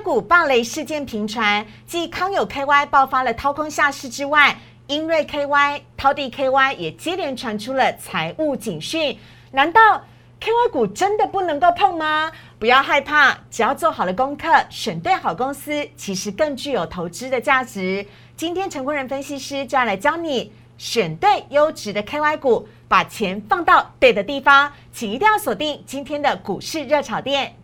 股暴雷事件频传，继康友 KY 爆发了掏空下市之外，英瑞 KY、涛地 KY 也接连传出了财务警讯。难道 KY 股真的不能够碰吗？不要害怕，只要做好了功课，选对好公司，其实更具有投资的价值。今天成功人分析师就要来教你选对优质的 KY 股，把钱放到对的地方，请一定要锁定今天的股市热炒店。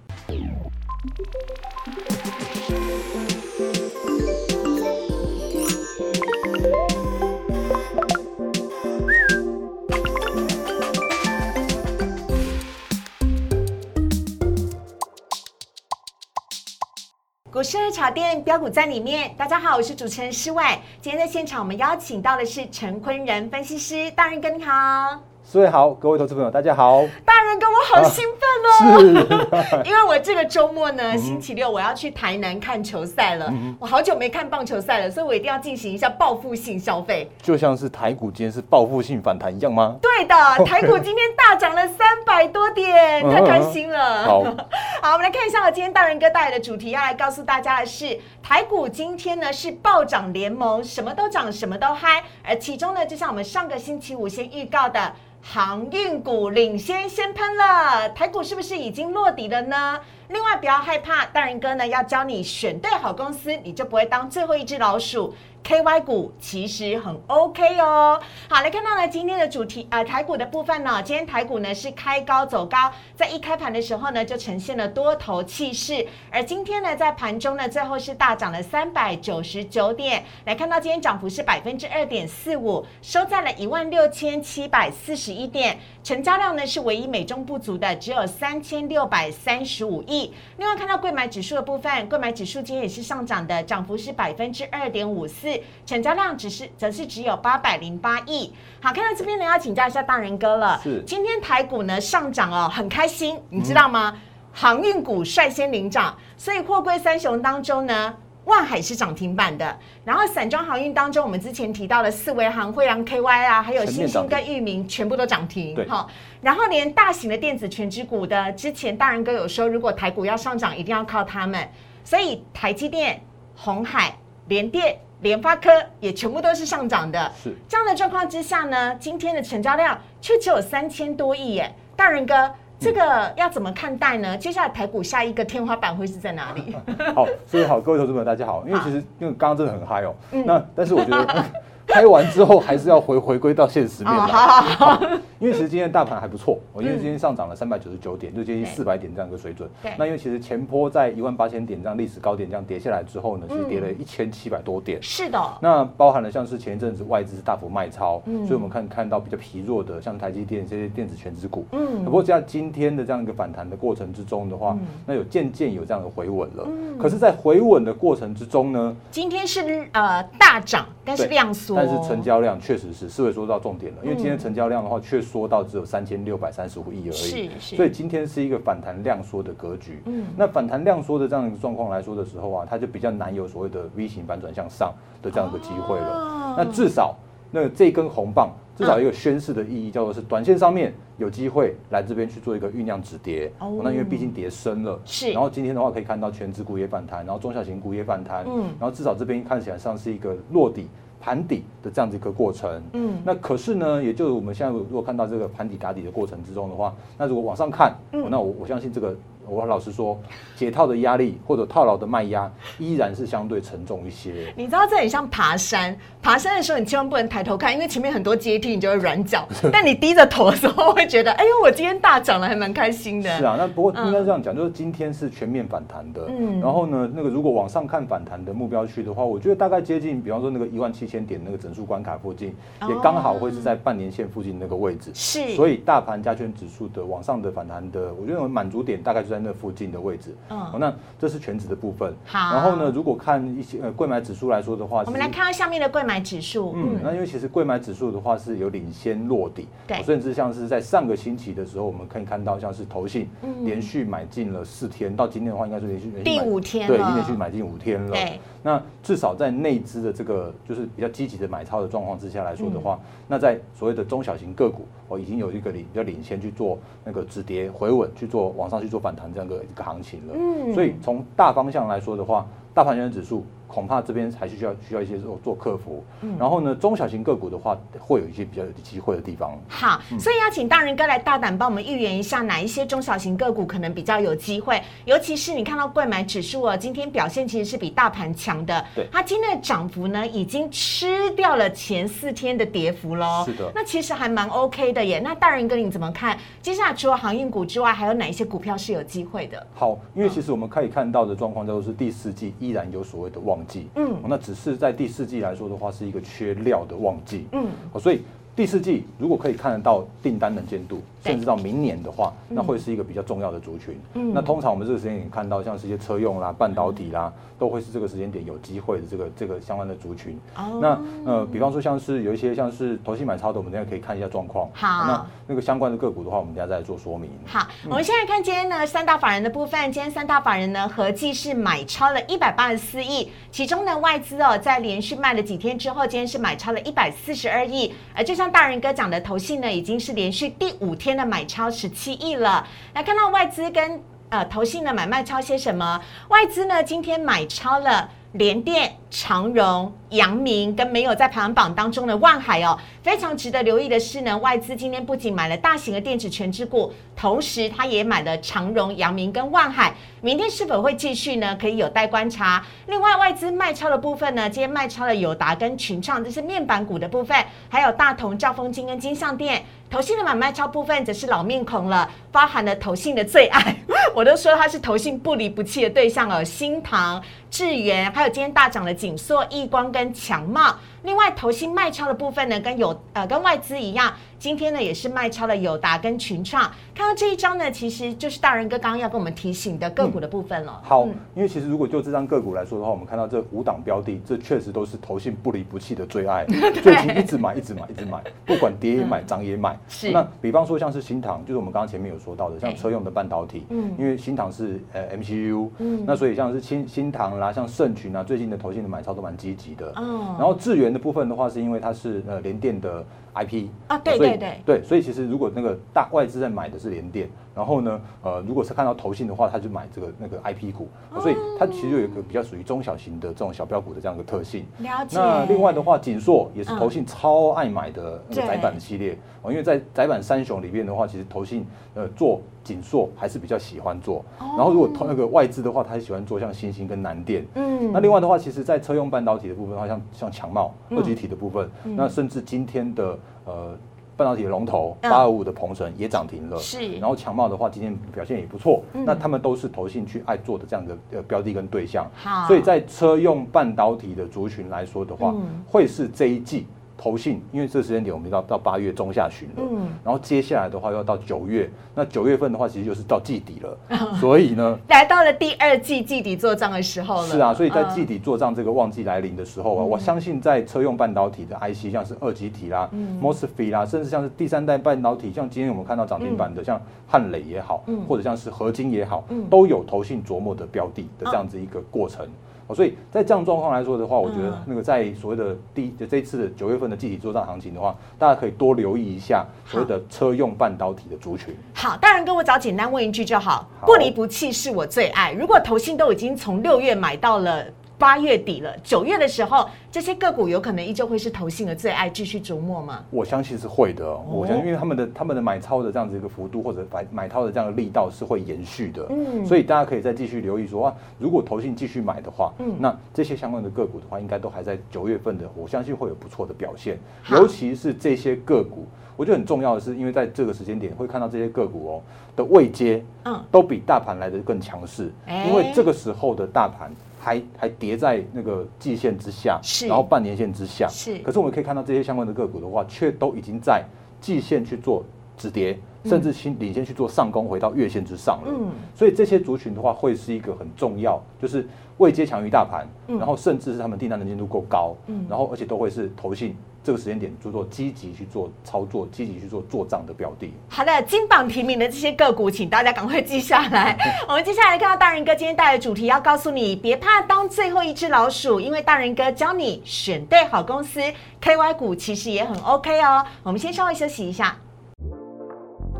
股市热炒店标股在里面，大家好，我是主持人施伟。今天在现场，我们邀请到的是陈坤仁分析师，大人哥你好。四位好，各位投资朋友大家好。大人哥，我好兴奋哦！是，因为我这个周末呢，星期六我要去台南看球赛了。我好久没看棒球赛了，所以我一定要进行一下报复性消费。就像是台股今天是报复性反弹一样吗？对的，台股今天大涨了三百多点，太开心了。好，好，我们来看一下我今天大人哥带来的主题，要来告诉大家的是，台股今天呢是暴涨联盟，什么都涨，什么都嗨。而其中呢，就像我们上个星期五先预告的。航运股领先先喷了，台股是不是已经落底了呢？另外不要害怕，大仁哥呢要教你选对好公司，你就不会当最后一只老鼠。KY 股其实很 OK 哦。好，来看到呢今天的主题，呃，台股的部分呢，今天台股呢是开高走高，在一开盘的时候呢就呈现了多头气势，而今天呢在盘中呢最后是大涨了三百九十九点，来看到今天涨幅是百分之二点四五，收在了一万六千七百四十一点，成交量呢是唯一美中不足的，只有三千六百三十五亿。另外看到贵买指数的部分，贵买指数今天也是上涨的，涨幅是百分之二点五四。成交量只是则是只有八百零八亿。好，看到这边呢，要请教一下大人哥了。是，今天台股呢上涨哦，很开心，你知道吗？航运股率先领涨，所以货柜三雄当中呢，万海是涨停板的。然后散装航运当中，我们之前提到的四维航、惠阳 KY 啊，还有星星跟域名，全部都涨停。好，然后连大型的电子全指股的，之前大人哥有说，如果台股要上涨，一定要靠他们。所以台积电、红海、联电。联发科也全部都是上涨的，是这样的状况之下呢，今天的成交量却只有三千多亿耶，大人哥，这个要怎么看待呢？接下来台股下一个天花板会是在哪里？好，所以好，各位投资朋友大家好，因为其实因为刚刚真的很嗨哦，那但是我觉得。开完之后还是要回 回归到现实面的，因为其实今天大盘还不错，我 因为今天上涨了三百九十九点，就接近四百点这样一个水准。那因为其实前坡在一万八千点这样历史高点这样跌下来之后呢，其实跌了一千七百多点。是的。那包含了像是前一阵子外资大幅卖超，所以我们看看到比较疲弱的像台积电这些电子全值股。嗯。不过在今天的这样一个反弹的过程之中的话，那有渐渐有这样的回稳了。嗯。可是，在回稳的过程之中呢，今天是呃大涨，但是量缩。但是成交量确实是，四位说到重点了，因为今天成交量的话，却缩到只有三千六百三十五亿而已，是是，所以今天是一个反弹量缩的格局。嗯，那反弹量缩的这样一个状况来说的时候啊，它就比较难有所谓的 V 型反转向上的这样一个机会了。那至少那这根红棒，至少一个宣示的意义，叫做是短线上面有机会来这边去做一个酝酿止跌。哦，那因为毕竟跌深了，是。然后今天的话可以看到全指股也反弹，然后中小型股也反弹，嗯，然后至少这边看起来像是一个落底。盘底的这样子一个过程，嗯，那可是呢，也就是我们现在如果看到这个盘底打底的过程之中的话，那如果往上看，嗯，那我我相信这个。我老实说，解套的压力或者套牢的卖压依然是相对沉重一些。你知道这很像爬山，爬山的时候你千万不能抬头看，因为前面很多阶梯，你就会软脚。但你低着头的时候，会觉得，哎呦，我今天大涨了，还蛮开心的。是啊，那不过应该这样讲，就是今天是全面反弹的。嗯。然后呢，那个如果往上看反弹的目标区的话，我觉得大概接近，比方说那个一万七千点那个整数关卡附近，也刚好会是在半年线附近那个位置。是。所以大盘加权指数的往上的反弹的，我觉得满足点大概就在那附近的位置。嗯，那这是全指的部分。好，然后呢，如果看一些呃贵买指数来说的话，我们来看到下面的贵买指数。嗯，那因为其实贵买指数的话是有领先落底，对，甚至像是在上个星期的时候，我们可以看到像是投信连续买进了四天，到今天的话应该是连续第五天，对，已经连续买进五天了。对，那至少在内资的这个就是比较积极的买超的状况之下来说的话，那在所谓的中小型个股，哦已经有一个领比较领先去做那个止跌回稳，去做往上去做反弹弹这样个一个行情了。嗯，所以从大方向来说的话，大盘原指数。恐怕这边还是需要需要一些做做客服，嗯然后呢，中小型个股的话，会有一些比较有机会的地方。好，所以要请大人哥来大胆帮我们预言一下，哪一些中小型个股可能比较有机会？尤其是你看到贵买指数哦，今天表现其实是比大盘强的。对，它今天的涨幅呢，已经吃掉了前四天的跌幅喽。是的，那其实还蛮 OK 的耶。那大人哥你怎么看？接下来除了航运股之外，还有哪一些股票是有机会的？好，因为其实我们可以看到的状况，就是第四季依然有所谓的旺季。嗯，那。只是在第四季来说的话，是一个缺料的旺季。嗯，所以第四季如果可以看得到订单能见度。甚至到明年的话，那会是一个比较重要的族群。嗯，那通常我们这个时间点看到，像是一些车用啦、半导体啦，都会是这个时间点有机会的这个这个相关的族群。哦，那呃，比方说像是有一些像是投信买超的，我们等下可以看一下状况。好，那那个相关的个股的话，我们等下再做说明。好，我们现在看今天呢三大法人的部分，今天三大法人呢合计是买超了一百八十四亿，其中呢外资哦在连续卖了几天之后，今天是买超了一百四十二亿。而就像大人哥讲的，投信呢已经是连续第五天。那买超十七亿了，来看到外资跟呃投信的买卖超些什么？外资呢今天买超了联电、长荣。阳明跟没有在排行榜当中的万海哦，非常值得留意的是呢，外资今天不仅买了大型的电子全值股，同时他也买了长荣、阳明跟万海，明天是否会继续呢？可以有待观察。另外，外资卖超的部分呢，今天卖超了友达跟群创，这是面板股的部分，还有大同、兆丰金跟金相店。投信的买卖超部分则是老面孔了，包含了投信的最爱，我都说他是投信不离不弃的对象哦，新唐、智源，还有今天大涨的锦硕、易光。跟强茂。另外，投信卖超的部分呢，跟有呃跟外资一样，今天呢也是卖超了友达跟群创。看到这一张呢，其实就是大人哥刚刚要跟我们提醒的个股的部分了。好，因为其实如果就这张个股来说的话，我们看到这五档标的，这确实都是投信不离不弃的最爱，最近一直买，一直买，一直买，不管跌也买，涨也买。是。那比方说像是新塘，就是我们刚刚前面有说到的，像车用的半导体，嗯，因为新塘是呃 MCU，嗯，那所以像是新新唐啦，像盛群啊，最近的投信的买超都蛮积极的。嗯。然后智源的。部分的话，是因为它是呃联电的 IP 啊，对对对，对，所以其实如果那个大外资在买的是联电，然后呢，呃，如果是看到投信的话，他就买这个那个 IP 股，所以它其实有一个比较属于中小型的这种小标股的这样一个特性。了解。那另外的话，锦硕也是投信超爱买的那个窄板的系列哦，因为在窄板三雄里面的话，其实投信呃做。锦硕还是比较喜欢做，然后如果投那个外资的话，他还喜欢做像星星跟南电。嗯，那另外的话，其实，在车用半导体的部分的话，像像强茂二极体的部分，那甚至今天的呃半导体的龙头八二五的鹏程也涨停了。是，然后强茂的话，今天表现也不错。那他们都是投信去爱做的这样的呃标的跟对象。好，所以在车用半导体的族群来说的话，会是这一季。投信，因为这时间点我们到到八月中下旬了，嗯，然后接下来的话要到九月，那九月份的话其实就是到季底了，所以呢，来到了第二季季底做账的时候了。是啊，所以在季底做账这个旺季来临的时候啊，我相信在车用半导体的 IC，像是二极体啦、Mosfet 啦，甚至像是第三代半导体，像今天我们看到涨停板的，像汉磊也好，或者像是合金也好，都有投信琢磨的标的的这样子一个过程。哦，所以在这样状况来说的话，我觉得那个在所谓的第就这次的九月份的集体作战行情的话，大家可以多留意一下所谓的车用半导体的族群。好，当然跟我找简单问一句就好，不离不弃是我最爱。如果投信都已经从六月买到了。八月底了，九月的时候，这些个股有可能依旧会是投信的最爱，继续琢磨吗？我相信是会的。我相信，因为他们的他们的买超的这样子一个幅度，或者买买超的这样的力道是会延续的。嗯，所以大家可以再继续留意说啊，如果投信继续买的话，嗯，那这些相关的个股的话，应该都还在九月份的，我相信会有不错的表现。尤其是这些个股，我觉得很重要的是，因为在这个时间点会看到这些个股哦的位阶，嗯，都比大盘来的更强势。因为这个时候的大盘。还还叠在那个季线之下，是，然后半年线之下，是。可是我们可以看到这些相关的个股的话，却都已经在季线去做止跌，甚至先领先去做上攻，回到月线之上了。嗯。所以这些族群的话，会是一个很重要，就是未接强于大盘，然后甚至是他们订单能见度够高，嗯，然后而且都会是投信。这个时间点做做积极去做操作，积极去做做账的标的。好的，金榜题名的这些个股，请大家赶快记下来。我们接下来看到大人哥今天带来主题，要告诉你，别怕当最后一只老鼠，因为大人哥教你选对好公司，KY 股其实也很 OK 哦。我们先稍微休息一下，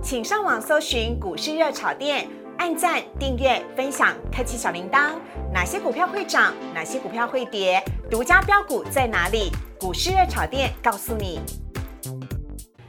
请上网搜寻股市热炒店。按赞、订阅、分享，开启小铃铛。哪些股票会涨？哪些股票会跌？独家标股在哪里？股市热炒店告诉你。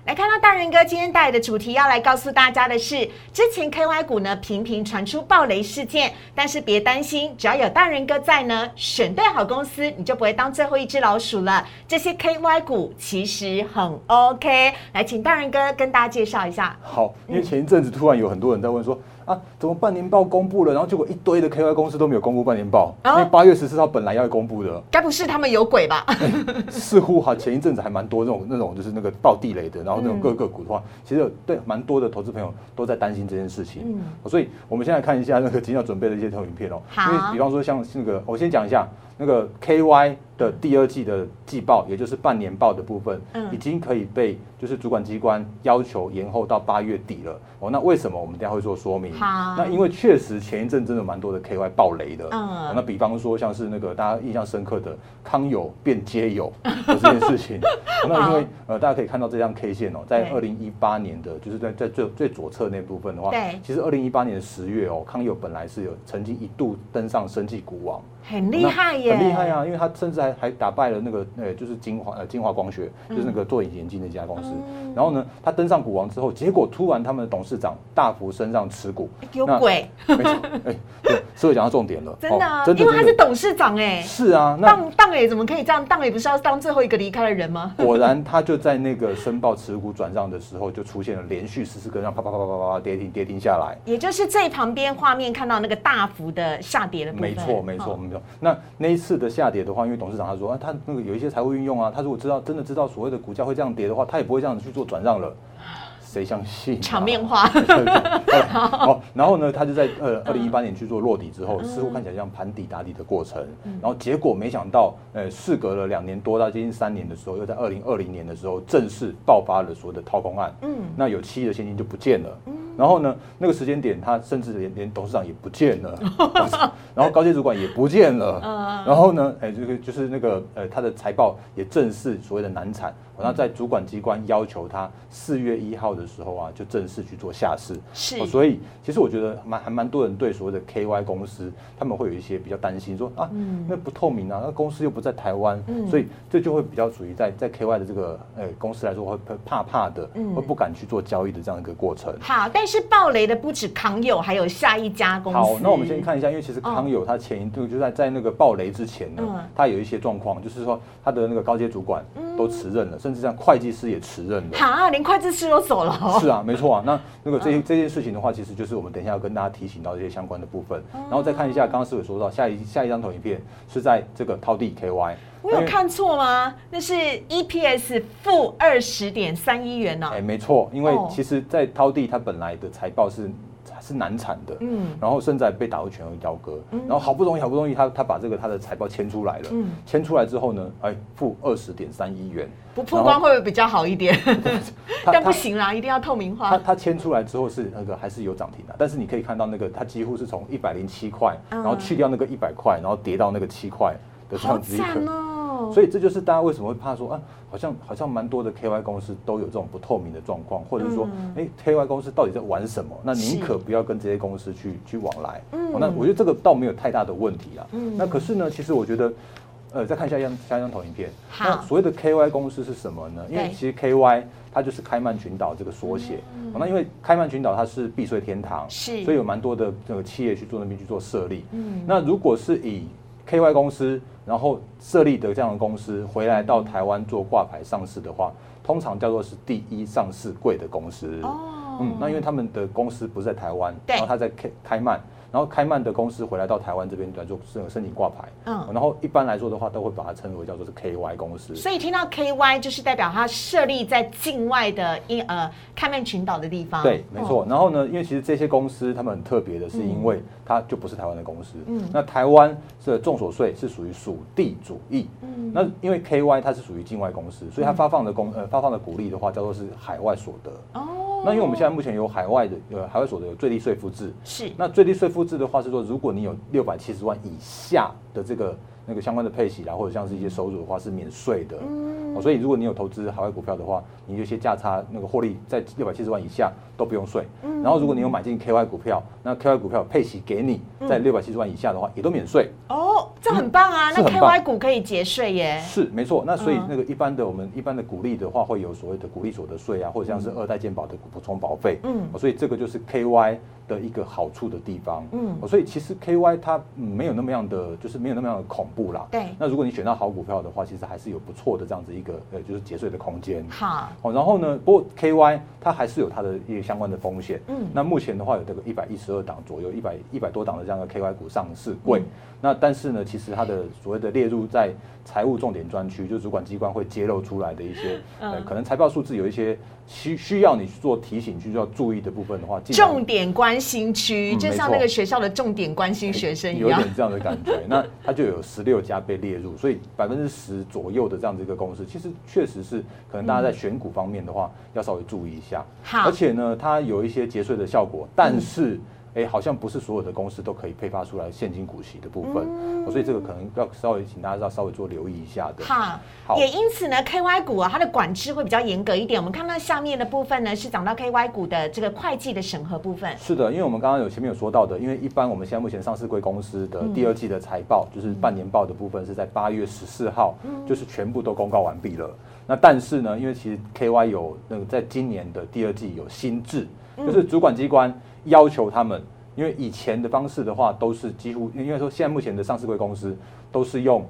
来看到大人哥今天带来的主题，要来告诉大家的是，之前 KY 股呢频频传出暴雷事件，但是别担心，只要有大人哥在呢，选对好公司，你就不会当最后一只老鼠了。这些 KY 股其实很 OK，来请大人哥跟大家介绍一下。好，因为前一阵子突然有很多人在问说。啊，怎么半年报公布了，然后结果一堆的 KY 公司都没有公布半年报，因为八月十四号本来要公布的，该不是他们有鬼吧？似乎哈，前一阵子还蛮多那种那种就是那个爆地雷的，然后那种各个股的话，其实对蛮多的投资朋友都在担心这件事情。嗯，所以我们现在看一下那个今天要准备的一些投影片哦，因为比方说像那个，我先讲一下那个 KY 的第二季的季报，也就是半年报的部分，已经可以被就是主管机关要求延后到八月底了。哦，那为什么我们等下会做说明？好，那因为确实前一阵真的蛮多的 KY 爆雷的。嗯，那比方说像是那个大家印象深刻的康友变街友的这件事情。那因为呃大家可以看到这张 K 线哦，在二零一八年的，就是在在最最左侧那部分的话，对，其实二零一八年的十月哦，康友本来是有曾经一度登上生技股王，很厉害耶，很厉害啊，因为他甚至还还打败了那个呃就是金华呃金华光学，就是那个做眼镜那家公司。然后呢，他登上股王之后，结果突然他们的董事长大幅升上持股，有鬼，没错，哎，对，所以讲到重点了，真的，真的，因为他是董事长，哎，是啊，那当当也怎么可以这样？当也不是要当最后一个离开的人吗？果然，他就在那个申报持股转让的时候，就出现了连续十四个，让啪啪啪啪啪啪跌停跌停下来，也就是这旁边画面看到那个大幅的下跌的部分，没错，没错，没错。那那一次的下跌的话，因为董事长他说啊，他那个有一些财务运用啊，他如果知道真的知道所谓的股价会这样跌的话，他也不会这样子去做转让了。谁相信？场面化。好，然后呢，他就在呃二零一八年去做落底之后，似乎看起来像盘底打底的过程。然后结果没想到，呃，事隔了两年多到接近三年的时候，又在二零二零年的时候正式爆发了所谓的掏空案。嗯，那有七亿的现金就不见了。嗯，然后呢，那个时间点，他甚至连连董事长也不见了，然后高阶主管也不见了。嗯，然后呢，哎，这个就是那个呃，他的财报也正式所谓的难产。然后在主管机关要求他四月一号的时候啊，就正式去做下市。是，所以其实我觉得蛮还蛮多人对所谓的 KY 公司，他们会有一些比较担心，说啊，那不透明啊，那公司又不在台湾，所以这就会比较属于在在 KY 的这个呃公司来说会怕怕的，会不敢去做交易的这样一个过程。好，但是暴雷的不止康友，还有下一家公司。好，那我们先看一下，因为其实康友它前一度就在在那个暴雷之前呢，它有一些状况，就是说它的那个高阶主管都辞任了，甚至像会计师。也辞任了，哈，连会计师都走了。是啊，没错啊。那那个这这件事情的话，其实就是我们等一下要跟大家提醒到这些相关的部分。然后再看一下，刚刚是有说到下一下一张投影片是在这个掏地 KY，我有看错吗？那是 EPS 负二十点三一元呢。哎，没错，因为其实，在掏地它本来的财报是。是难产的，嗯，然后甚至被打回全额交割，然后好不容易好不容易他他把这个他的财报签出来了，嗯，签出来之后呢，哎，负二十点三亿元，不曝光会不会比较好一点？但不行啦，一定要透明化。他他签出来之后是那个还是有涨停的，但是你可以看到那个它几乎是从一百零七块，然后去掉那个一百块，然后跌到那个七块的这样子一个。所以这就是大家为什么会怕说啊，好像好像蛮多的 KY 公司都有这种不透明的状况，或者说，哎，KY 公司到底在玩什么？那宁可不要跟这些公司去去往来。嗯，那我觉得这个倒没有太大的问题啊。嗯，那可是呢，其实我觉得，呃，再看下一张下一张投影片。那，所谓的 KY 公司是什么呢？因为其实 KY 它就是开曼群岛这个缩写。那因为开曼群岛它是避税天堂，是，所以有蛮多的这个企业去做那边去做设立。嗯，那如果是以 KY 公司，然后设立的这样的公司回来到台湾做挂牌上市的话，通常叫做是第一上市贵的公司。哦，嗯，那因为他们的公司不是在台湾，然后他在开开曼。然后开曼的公司回来到台湾这边来做申申请挂牌，嗯，然后一般来说的话，都会把它称为叫做是 KY 公司。所以听到 KY 就是代表它设立在境外的一呃开曼群岛的地方。对，没错。然后呢，因为其实这些公司他们很特别的是，因为它就不是台湾的公司。嗯。那台湾的重所税是属于属地主义。嗯。那因为 KY 它是属于境外公司，所以它发放的公呃发放的股利的话，叫做是海外所得。哦。哦，那因为我们现在目前有海外的呃海外所得有最低税负制，是。那最低税负制的话是说，如果你有六百七十万以下的这个那个相关的配息啦，或者像是一些收入的话是免税的。嗯。哦，所以如果你有投资海外股票的话，你有些价差那个获利在六百七十万以下都不用税。嗯。然后如果你有买进 KY 股票，那 KY 股票配息给你在六百七十万以下的话，也都免税。哦。这很棒啊！那 KY 股可以节税耶。是没错，那所以那个一般的我们一般的股利的话，会有所谓的股利所得税啊，或者像是二代健保的补充保费。嗯，所以这个就是 KY 的一个好处的地方。嗯，所以其实 KY 它没有那么样的，就是没有那么样的恐怖啦。对。那如果你选到好股票的话，其实还是有不错的这样子一个呃，就是节税的空间。好。哦，然后呢，不过 KY 它还是有它的一些相关的风险。嗯。那目前的话有这个一百一十二档左右，一百一百多档的这样的 KY 股上市贵。那但是呢，其实它的所谓的列入在财务重点专区，就主管机关会揭露出来的一些，呃，可能财报数字有一些需需要你去做提醒、需要注意的部分的话，重点关心区，就像那个学校的重点关心学生一样，有点这样的感觉。那它就有十六家被列入，所以百分之十左右的这样子一个公司，其实确实是可能大家在选股方面的话，要稍微注意一下。好，而且呢，它有一些节税的效果，但是。哎，好像不是所有的公司都可以配发出来现金股息的部分，所以这个可能要稍微请大家要稍微做留意一下的。好，也因此呢，KY 股啊，它的管制会比较严格一点。我们看到下面的部分呢，是讲到 KY 股的这个会计的审核部分。是的，因为我们刚刚有前面有说到的，因为一般我们现在目前上市贵公司的第二季的财报，就是半年报的部分是在八月十四号，就是全部都公告完毕了。那但是呢，因为其实 KY 有那个在今年的第二季有新制，就是主管机关要求他们。因为以前的方式的话，都是几乎，因为说现在目前的上市贵公司都是用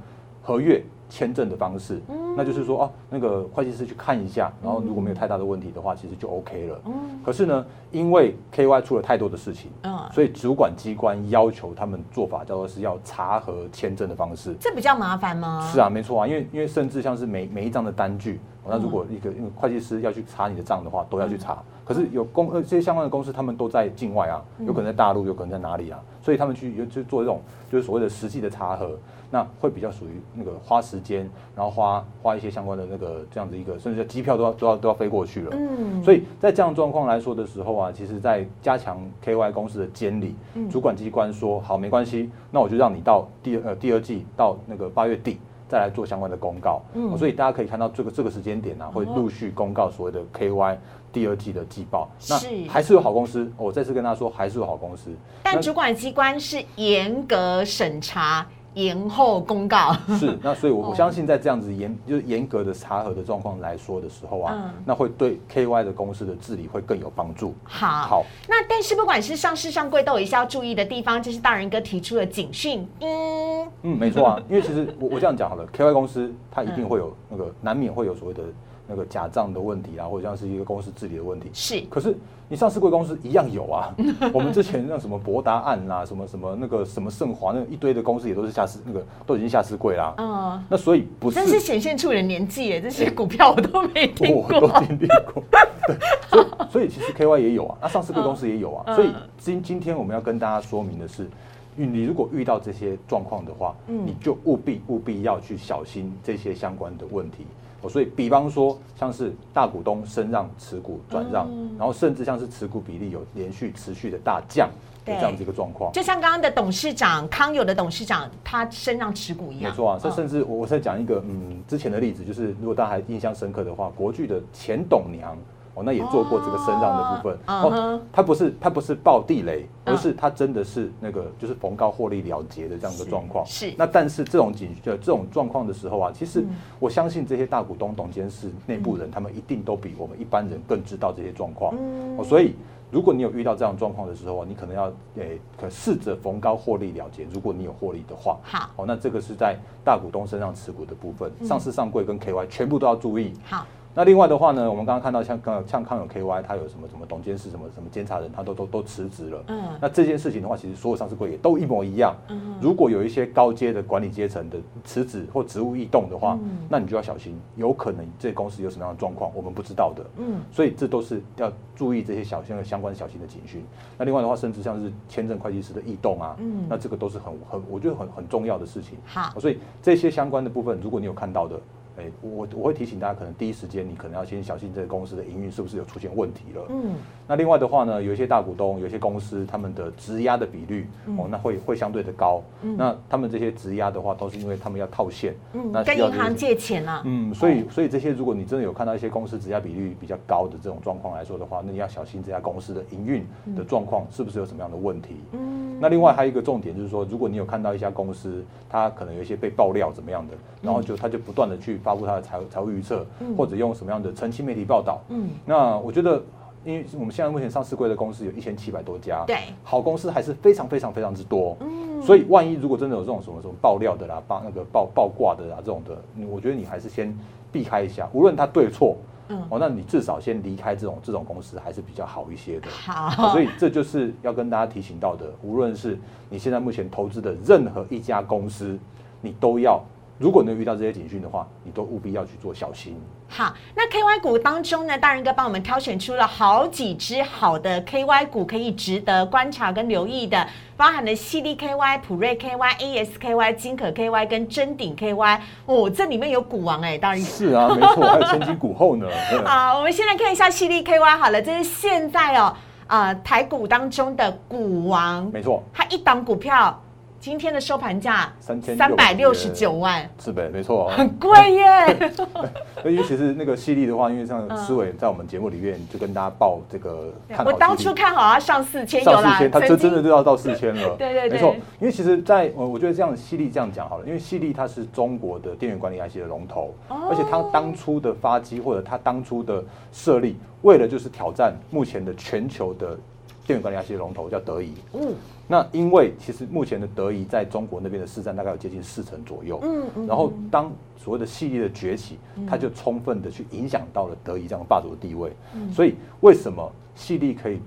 合约签证的方式，那就是说哦，那个会计师去看一下，然后如果没有太大的问题的话，其实就 OK 了。可是呢，因为 KY 出了太多的事情，所以主管机关要求他们做法叫做是要查核签证的方式，这比较麻烦吗？是啊，没错啊，因为因为甚至像是每每一张的单据，那如果一个因为会计师要去查你的账的话，都要去查。可是有公呃这些相关的公司，他们都在境外啊，有可能在大陆，有可能在哪里啊？所以他们去就做这种就是所谓的实际的查核，那会比较属于那个花时间，然后花花一些相关的那个这样子一个，甚至机票都要都要都要飞过去了。嗯，所以在这样状况来说的时候啊，其实在加强 KY 公司的监理，主管机关说好没关系，那我就让你到第呃第二季到那个八月底再来做相关的公告。嗯，所以大家可以看到这个这个时间点呢，会陆续公告所谓的 KY。第二季的季报，那还是有好公司。我再次跟他说，还是有好公司。但主管机关是严格审查、延后公告。是，那所以，我我相信在这样子严就是严格的查核的状况来说的时候啊，那会对 KY 的公司的治理会更有帮助。好，好。那但是不管是上市上柜，都有一些要注意的地方，这是大人哥提出的警讯。嗯嗯，没错啊，因为其实我我这样讲好了，KY 公司它一定会有那个难免会有所谓的。那个假账的问题啊，或者像是一个公司治理的问题，是。可是你上市贵公司一样有啊。我们之前那什么博达案啦，什么什么那个什么盛华，那一堆的公司也都是下市，那个都已经下市贵啦。嗯。那所以不是。真是显现出你的年纪耶！这些股票我都没听过。我都经历过。对。所以所以其实 KY 也有啊，那上市贵公司也有啊。所以今今天我们要跟大家说明的是，你如果遇到这些状况的话，你就务必务必要去小心这些相关的问题。哦，所以比方说，像是大股东升让持股转让，然后甚至像是持股比例有连续持续的大降的这样子一个状况，就像刚刚的董事长康友的董事长，他身上持股一样。没错啊，这甚至我我再讲一个嗯之前的例子，就是如果大家还印象深刻的话，国巨的前董娘。哦，那也做过这个升让的部分。哦，他不是他不是爆地雷，而是他真的是那个就是逢高获利了结的这样一个状况。是。那但是这种景呃这种状况的时候啊，其实我相信这些大股东、董监事内部人，他们一定都比我们一般人更知道这些状况。哦，所以如果你有遇到这样状况的时候，你可能要诶可试着逢高获利了结。如果你有获利的话，好。哦，那这个是在大股东身上持股的部分，上市上柜跟 KY 全部都要注意。好。那另外的话呢，我们刚刚看到像刚像康永 KY，他有什么什么董监事什么什么监察人，他都都都辞职了。嗯，那这件事情的话，其实所有上市柜也都一模一样。嗯，如果有一些高阶的管理阶层的辞职或职务异动的话，那你就要小心，有可能这公司有什么样的状况，我们不知道的。嗯，所以这都是要注意这些小的相关小型的警讯。那另外的话，甚至像是签证会计师的异动啊，嗯，那这个都是很很我觉得很很重要的事情。好，所以这些相关的部分，如果你有看到的。哎，我我会提醒大家，可能第一时间你可能要先小心这个公司的营运是不是有出现问题了。嗯，那另外的话呢，有一些大股东，有一些公司，他们的质押的比率哦，那会会相对的高。嗯，那他们这些质押的话，都是因为他们要套现。嗯，跟银行借钱啊。嗯，所以所以这些，如果你真的有看到一些公司质押比率比较高的这种状况来说的话，那你要小心这家公司的营运的状况是不是有什么样的问题。嗯，那另外还有一个重点就是说，如果你有看到一家公司，它可能有一些被爆料怎么样的，然后就它就不断的去发布他的财财务预测，或者用什么样的澄清媒体报道。嗯，那我觉得，因为我们现在目前上市柜的公司有一千七百多家，对，好公司还是非常非常非常之多。嗯，所以万一如果真的有这种什么什么爆料的啦，爆那个爆爆挂的啦这种的，我觉得你还是先避开一下，无论他对错。嗯，哦，那你至少先离开这种这种公司还是比较好一些的。好，所以这就是要跟大家提醒到的，无论是你现在目前投资的任何一家公司，你都要。如果能遇到这些警讯的话，你都务必要去做小心。好，那 KY 股当中呢，大仁哥帮我们挑选出了好几只好的 KY 股，可以值得观察跟留意的，包含了 CDKY、普瑞 KY、ASKY、金可 KY 跟真鼎 KY。哦，这里面有股王哎，当然是啊，没错，还有前金股后呢。好，我们先来看一下 CDKY 好了，这是现在哦，啊，台股当中的股王，没错，它一档股票。今天的收盘价三千三百六十九万，是呗？没错，很贵耶。因为其实那个犀利的话，因为像思伟在我们节目里面就跟大家报这个，我当初看好要上四千，上四千，它真真的就要到四千了。对对对，没错。因为其实，在我我觉得这样犀利这样讲好了，因为犀利它是中国的电源管理 IC 的龙头，而且它当初的发机或者它当初的设立，为了就是挑战目前的全球的电源管理 IC 的龙头，叫德仪。嗯。那因为其实目前的德仪在中国那边的市占大概有接近四成左右，嗯嗯，然后当所谓的系列的崛起，它就充分的去影响到了德仪这样霸主的地位，所以为什么系列可以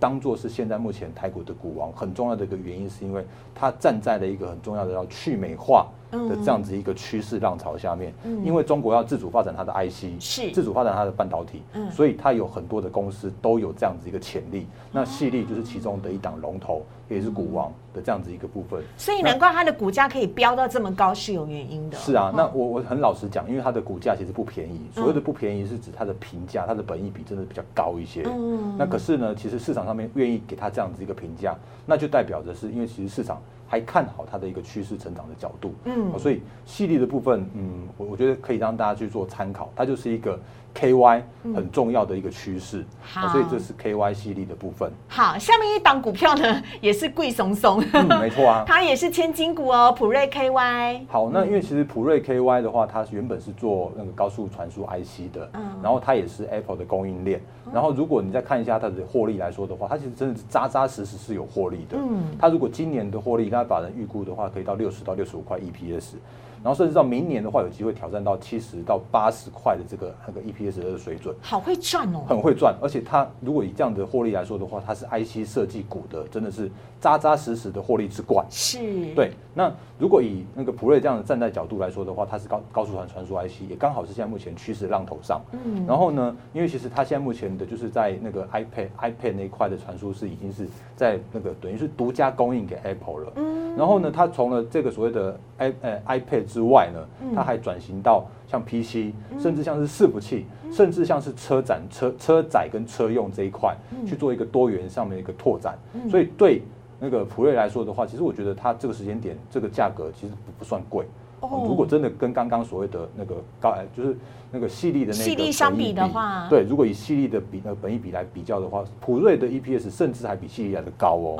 当做是现在目前台股的股王，很重要的一个原因是因为它站在了一个很重要的要去美化。的这样子一个趋势浪潮下面，因为中国要自主发展它的 IC，是自主发展它的半导体，所以它有很多的公司都有这样子一个潜力。那细粒就是其中的一档龙头，也是股王的这样子一个部分。所以难怪它的股价可以飙到这么高是有原因的。是啊，那我我很老实讲，因为它的股价其实不便宜。所谓的不便宜是指它的评价，它的本益比真的比较高一些。嗯，那可是呢，其实市场上面愿意给它这样子一个评价，那就代表着是因为其实市场。还看好它的一个趋势成长的角度，嗯，所以细粒的部分，嗯，我我觉得可以让大家去做参考，它就是一个。K Y 很重要的一个趋势，好，所以这是 K Y 系列的部分。好，下面一档股票呢 也是贵松松，嗯，没错啊，它也是千金股哦，普瑞 K Y。好，那因为其实普瑞 K Y 的话，它原本是做那个高速传输 I C 的，嗯，然后它也是 Apple 的供应链，然后如果你再看一下它的获利来说的话，它其实真的是扎扎实实是有获利的，嗯，它如果今年的获利，刚才法人预估的话，可以到六十到六十五块 E P S。然后甚至到明年的话，有机会挑战到七十到八十块的这个那个 EPS 的水准，好会赚哦，很会赚。而且它如果以这样的获利来说的话，它是 IC 设计股的，真的是扎扎实实的获利之冠。是，对。那如果以那个普瑞这样的站在角度来说的话，它是高高速传传输 IC，也刚好是现在目前趋势浪头上。嗯。然后呢，因为其实它现在目前的就是在那个 iPad iPad 那一块的传输是已经是在那个等于是独家供应给 Apple 了。嗯。然后呢，它从了这个所谓的 i 呃 iPad 之外呢。它还转型到像 PC，甚至像是伺服器，甚至像是车展、车车载跟车用这一块去做一个多元上面的一个拓展。所以对那个普瑞来说的话，其实我觉得它这个时间点这个价格其实不不算贵。如果真的跟刚刚所谓的那个高，就是那个细粒的那个细粒相比的话，对，如果以细粒的比呃本益比来比较的话，普瑞的 EPS 甚至还比细粒来的高哦。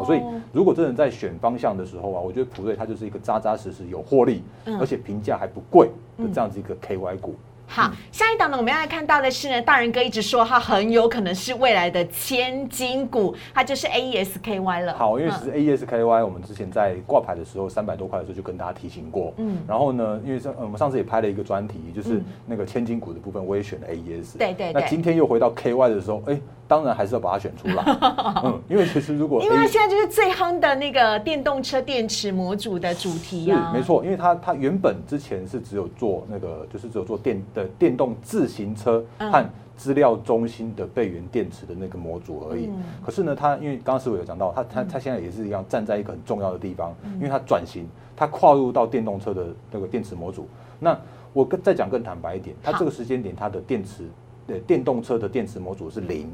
哦，所以如果真的在选方向的时候啊，我觉得普瑞它就是一个扎扎实实有获利，而且评价还不贵的这样子一个 KY 股。好，下一档呢，我们要来看到的是呢，大人哥一直说它很有可能是未来的千金股，它就是 A E S K Y 了。好，因为其实 A E S K Y 我们之前在挂牌的时候三百多块的时候就跟大家提醒过，嗯，然后呢，因为上我们上次也拍了一个专题，就是那个千金股的部分，我也选了 A E S。对对对。那今天又回到 K Y 的时候，哎。当然还是要把它选出来，嗯，因为其实如果 因为它现在就是最夯的那个电动车电池模组的主题啊，没错，因为它它原本之前是只有做那个就是只有做电的电动自行车和资料中心的备源电池的那个模组而已。可是呢，它因为刚刚师傅有讲到，它它它现在也是一样站在一个很重要的地方，因为它转型，它跨入到电动车的那个电池模组。那我跟再讲更坦白一点，它这个时间点它的电池，对电动车的电池模组是零，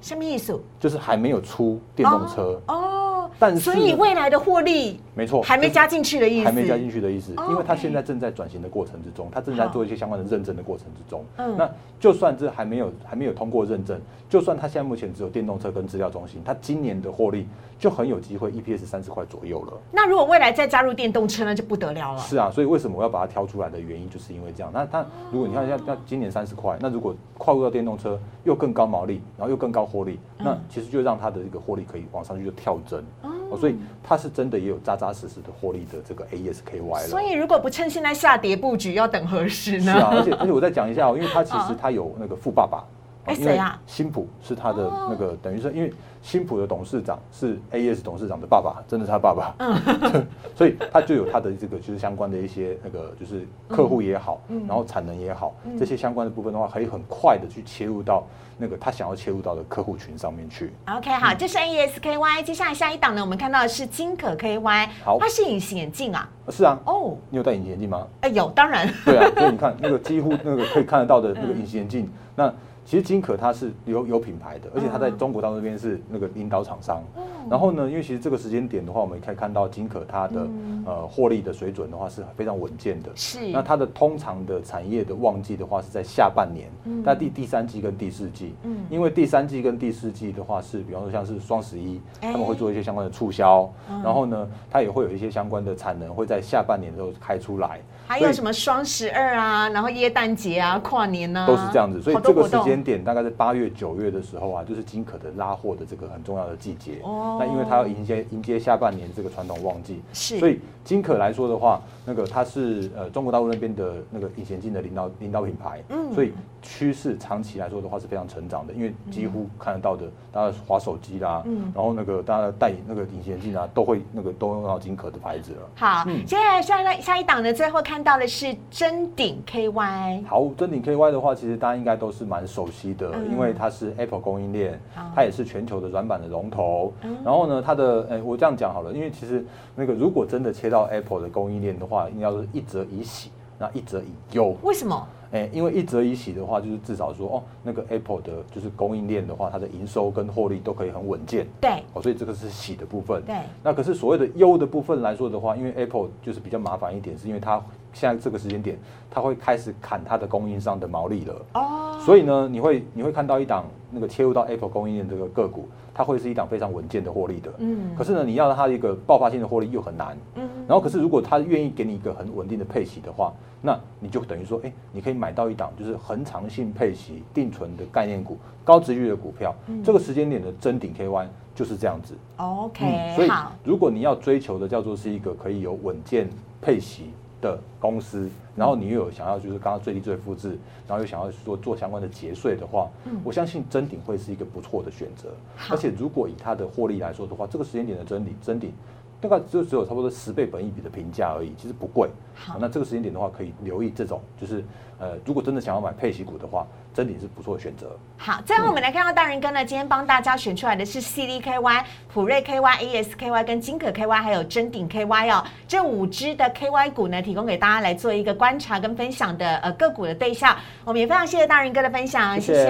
什么意思？就是还没有出电动车哦。但是所以未来的获利没错，还没加进去的意思，还没加进去的意思，因为它现在正在转型的过程之中，它正在做一些相关的认证的过程之中。嗯那就算这还没有还没有通过认证，就算它现在目前只有电动车跟资料中心，它今年的获利就很有机会 EPS 三十块左右了。那如果未来再加入电动车那，就不得了了。是啊，所以为什么我要把它挑出来的原因，就是因为这样。那它如果你看要要今年三十块，那如果跨入到电动车又更高毛利，然后又更高获利，那其实就让它的这个获利可以往上去就跳增。哦，所以它是真的也有扎扎实实的获利的这个 AESKY 了。所以如果不趁现在下跌布局，要等何时呢？是啊，而且而且我再讲一下哦，因为它其实 它有那个富爸爸，哎谁啊？新普是他的那个等于是因为新普的董事长是 AES 董事长的爸爸，真的是他爸爸，嗯，所以他就有他的这个就是相关的一些那个就是客户也好，然后产能也好，这些相关的部分的话，可以很快的去切入到那个他想要切入到的客户群上面去。OK，好，这是 AESKY。接下来下一档呢，我们看到的是金可 KY，好它是隐形眼镜啊。是啊，哦，你有戴隐形眼镜吗？哎，有，当然，对啊，所以你看 那个几乎那个可以看得到的那个隐形眼镜，那其实金可它是有有品牌的，而且它在中国大陆那边是那个领导厂商。然后呢，因为其实这个时间点的话，我们也可以看到金可它的呃获利的水准的话是非常稳健的。是那它的通常的产业的旺季的话是在下半年，在第第三季跟第四季。嗯因为第三季跟第四季的话是，比方说像是双十一，哎他们会做一些相关的促销，然后呢，它也会有一些相关的产能会在下半年的时候开出来。还有什么双十二啊，然后耶诞节啊，跨年啊，都是这样子，所以这个时间点大概在八月、九月的时候啊，就是金可的拉货的这个很重要的季节。哦。那因为它要迎接迎接下半年这个传统旺季，是。所以金可来说的话，那个它是呃中国大陆那边的那个隐形镜的领导领导品牌，嗯。所以趋势长期来说的话是非常成长的，因为几乎看得到的，大家滑手机啦，嗯。然后那个大家戴那个隐形眼镜啊，都会那个都用到金可的牌子了。好，嗯。接下来下一下一档呢，最后看到的是真顶 KY，好，真顶 KY 的话，其实大家应该都是蛮熟悉的，嗯。因为它是 Apple 供应链好，它也是全球的软板的龙头。嗯。然后呢，它的，哎、我这样讲好了，因为其实那个如果真的切到 Apple 的供应链的话，应该是一则以喜，那一则以忧。为什么？哎、因为一则以喜的话，就是至少说，哦，那个 Apple 的就是供应链的话，它的营收跟获利都可以很稳健。对哦，所以这个是喜的部分。对，那可是所谓的忧的部分来说的话，因为 Apple 就是比较麻烦一点，是因为它现在这个时间点，它会开始砍它的供应商的毛利了。哦，所以呢，你会你会看到一档那个切入到 Apple 供应链这个个股，它会是一档非常稳健的获利的。嗯可是呢，你要让它一个爆发性的获利又很难。嗯然后可是如果它愿意给你一个很稳定的配息的话，那你就等于说，哎，你可以买到一档就是恒长性配息定存的概念股、高值率的股票。嗯这个时间点的真顶 KY 就是这样子。OK，、嗯所以，如果你要追求的叫做是一个可以有稳健配息的公司，然后你又有想要就是刚刚最低最复制，然后又想要说做相关的节税的话，我相信真顶会是一个不错的选择。而且如果以它的获利来说的话，这个时间点的真顶真鼎。大概就只有差不多十倍本益比的评价而已，其实不贵。好那这个时间点的话，可以留意这种，就是呃，如果真的想要买配息股的话，真鼎是不错的选择。好，最后我们来看到大人哥呢，今天帮大家选出来的是 CDKY、普瑞 KY、ASKY 跟金可 KY，还有真鼎 KY 哦，这五只的 KY 股呢，提供给大家来做一个观察跟分享的呃个股的对象。我们也非常谢谢大人哥的分享，谢谢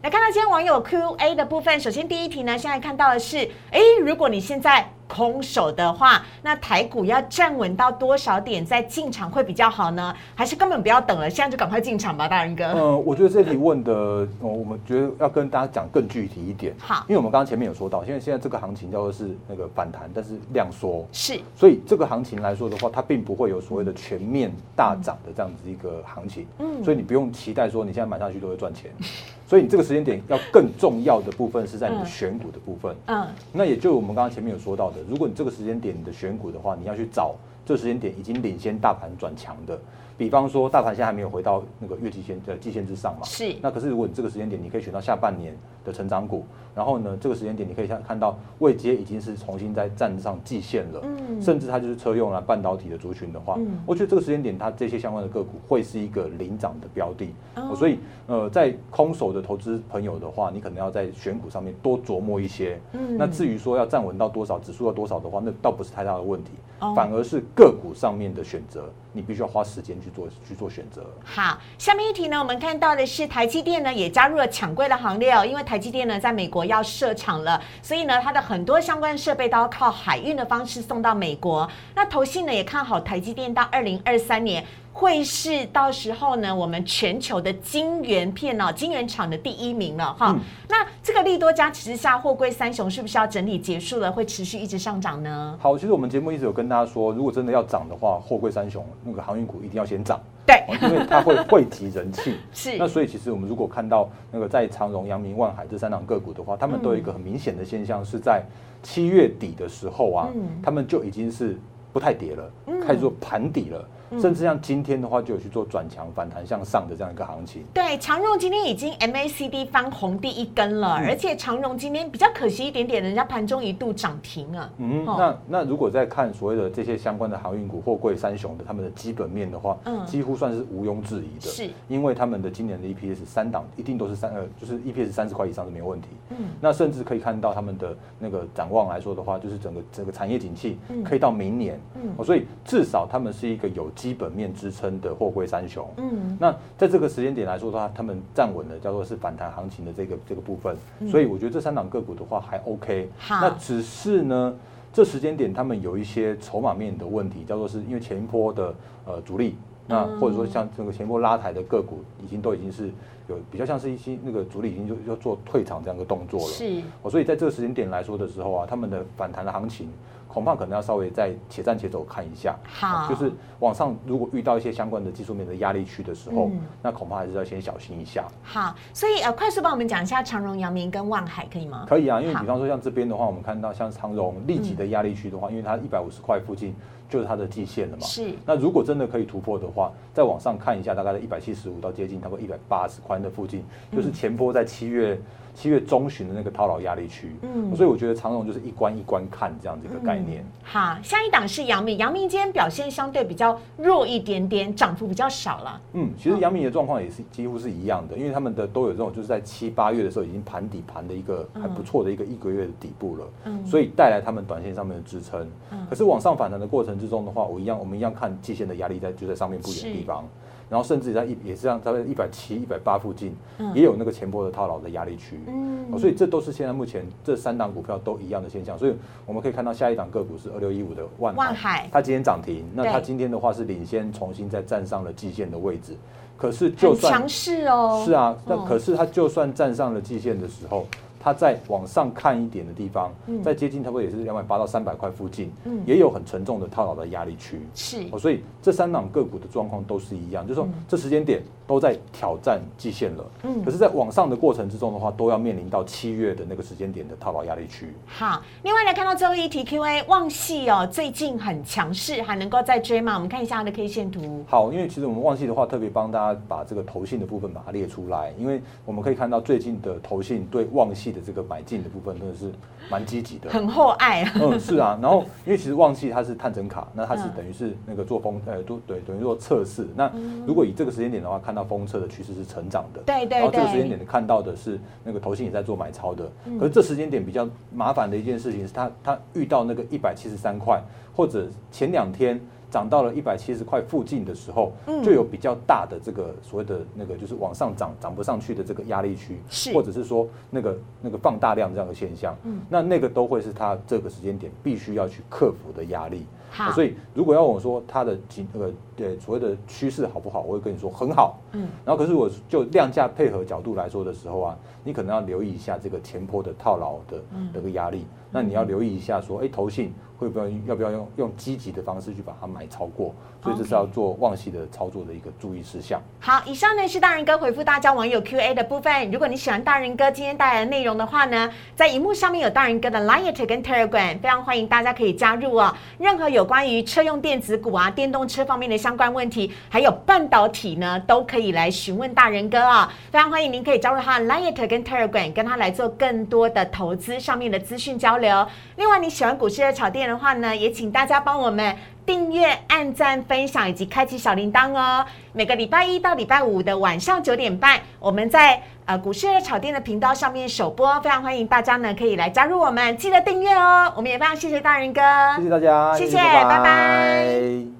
来看到今天网友 Q&A 的部分，首先第一题呢，现在看到的是，诶，如果你现在空手的话，那台股要站稳到多少点再进场会比较好呢？还是根本不要等了，现在就赶快进场吧，大人哥。嗯，我觉得这题问的，呃我们觉得要跟大家讲更具体一点。好因为我们刚刚前面有说到，现在现在这个行情叫做是那个反弹，但是量缩，是，所以这个行情来说的话，它并不会有所谓的全面大涨的这样子一个行情。嗯所以你不用期待说你现在买上去都会赚钱。所以你这个时间点要更重要的部分是在你的嗯选股的部分。嗯，那也就我们刚刚前面有说到的，如果你这个时间点你的选股的话，你要去找这时间点已经领先大盘转强的。比方说，大盘现在还没有回到那个月季线的季线之上嘛？是。那可是如果你这个时间点，你可以选到下半年的成长股，然后呢，这个时间点你可以看看到位阶已经是重新在站上季线了。嗯。甚至它就是车用了半导体的族群的话，嗯我觉得这个时间点它这些相关的个股会是一个领涨的标的。哦。所以呃，在空手的投资朋友的话，你可能要在选股上面多琢磨一些。嗯。那至于说要站稳到多少，指数要多少的话，那倒不是太大的问题。哦。反而是个股上面的选择，你必须要花时间去做去做选择。好，下面一题呢，我们看到的是台积电呢也加入了抢柜的行列哦，因为台积电呢在美国要设厂了，所以呢它的很多相关设备都要靠海运的方式送到美国。那投信呢也看好台积电到二零二三年。会是到时候呢，我们全球的晶圆片哦，晶圆厂的第一名了哈。那这个利多加持下，货柜三雄是不是要整理结束了，会持续一直上涨呢？好，其实我们节目一直有跟大家说，如果真的要涨的话，货柜三雄那个航运股一定要先涨，对，因为它会汇集人气。是。那所以其实我们如果看到那个在长荣、阳明、万海这三档个股的话，他们都有一个很明显的现象，是在七月底的时候啊，他们就已经是不太跌了，开始做盘底了。甚至像今天的话，就有去做转强反弹向上的这样一个行情。对，长荣今天已经 MACD 翻红第一根了，而且长荣今天比较可惜一点点，人家盘中一度涨停啊。嗯，那那如果再看所谓的这些相关的航运股、货柜三雄的他们的基本面的话，嗯，几乎算是毋庸置疑的。是，因为他们的今年的 EPS 三档一定都是三呃，就是 EPS 三十块以上是没有问题。嗯，那甚至可以看到他们的那个展望来说的话，就是整个整个产业景气可以到明年。嗯，所以至少他们是一个有基本面支。撑的货柜三雄，嗯，那在这个时间点来说的话，他们站稳了，叫做是反弹行情的这个这个部分，所以我觉得这三档个股的话还 OK。那只是呢，这时间点他们有一些筹码面的问题，叫做是因为前一波的呃主力，那或者说像这个前一波拉抬的个股，已经都已经是有比较像是一些那个主力已经就要做退场这样一个动作了。是，所以在这个时间点来说的时候啊，他们的反弹的行情。恐怕可能要稍微再且战且走看一下，好，就是往上如果遇到一些相关的技术面的压力区的时候，那恐怕还是要先小心一下。好，所以呃，快速帮我们讲一下长荣、阳明跟望海可以吗？可以啊，因为比方说像这边的话，我们看到像长荣立即的压力区的话，因为它一百五十块附近就是它的季线了嘛。是。那如果真的可以突破的话，再往上看一下，大概在一百七十五到接近差不多一百八十块的附近，就是前波在七月。七月中旬的那个套牢压力区，嗯，所以我觉得长荣就是一关一关看这样子一个概念。好，下一档是阳明，阳明今天表现相对比较弱一点点，涨幅比较少了。嗯，其实阳明的状况也是几乎是一样的，因为他们的都有这种就是在七八月的时候已经盘底盘的一个还不错的一个一个月的底部了，嗯，所以带来他们短线上面的支撑。嗯，可是往上反弹的过程之中的话，我一样我们一样看季线的压力在就在上面不远的地方。然后甚至在一也是像在一百七、一百八附近，也有那个前波的套牢的压力区，嗯，所以这都是现在目前这三档股票都一样的现象。所以我们可以看到下一档个股是二六一五的万万海，它今天涨停，那它今天的话是领先重新再站上了季线的位置。可是就算强势哦，是啊，那可是它就算站上了季线的时候。它在往上看一点的地方，在接近差不多也是两百八到三百块附近，也有很沉重的套牢的压力区。是，所以这三档个股的状况都是一样，就是说这时间点都在挑战季线了。嗯，可是，在往上的过程之中的话，都要面临到七月的那个时间点的套牢压力区。好，另外来看到最后一题 Q&A，旺系哦，最近很强势，还能够再追吗？我们看一下它的 K 线图。好，因为其实我们旺系的话，特别帮大家把这个投信的部分把它列出来，因为我们可以看到最近的投信对旺系的这个买进的。部分真的是蛮积极的，很厚爱。嗯，是啊。然后，因为其实旺季它是探针卡，那它是等于是那个做风，呃，都对，等于做测试。那如果以这个时间点的话，看到封测的趋势是成长的，对对。然后这个时间点看到的是那个投信也在做买超的。可是这时间点比较麻烦的一件事情是，它它遇到那个一百七十三块，或者前两天。涨到了一百七十块附近的时候，就有比较大的这个所谓的那个就是往上涨涨不上去的这个压力区，或者是说那个那个放大量这样的现象，那那个都会是它这个时间点必须要去克服的压力。所以如果要我说它的景呃对所谓的趋势好不好，我会跟你说很好。嗯，然后可是我就量价配合角度来说的时候啊，你可能要留意一下这个前坡的套牢的这个压力，那你要留意一下说，哎，投信。会不会要不要用用积极的方式去把它买超过？所以这是要做旺系的操作的一个注意事项。好，以上呢是大人哥回复大家网友 Q&A 的部分。如果你喜欢大人哥今天带来的内容的话呢，在荧幕上面有大人哥的 Line 跟 Telegram，非常欢迎大家可以加入哦。任何有有关于车用电子股啊、电动车方面的相关问题，还有半导体呢，都可以来询问大人哥啊。非常欢迎您可以加入他的 Line 跟 Telegram，跟他来做更多的投资上面的资讯交流。另外，你喜欢股市的炒店的话呢，也请大家帮我们订阅、按赞、分享以及开启小铃铛哦。每个礼拜一到礼拜五的晚上九点半，我们在呃股市热炒店的频道上面首播，非常欢迎大家呢可以来加入我们，记得订阅哦。我们也非常谢谢大人哥，谢谢大家，谢谢，拜拜。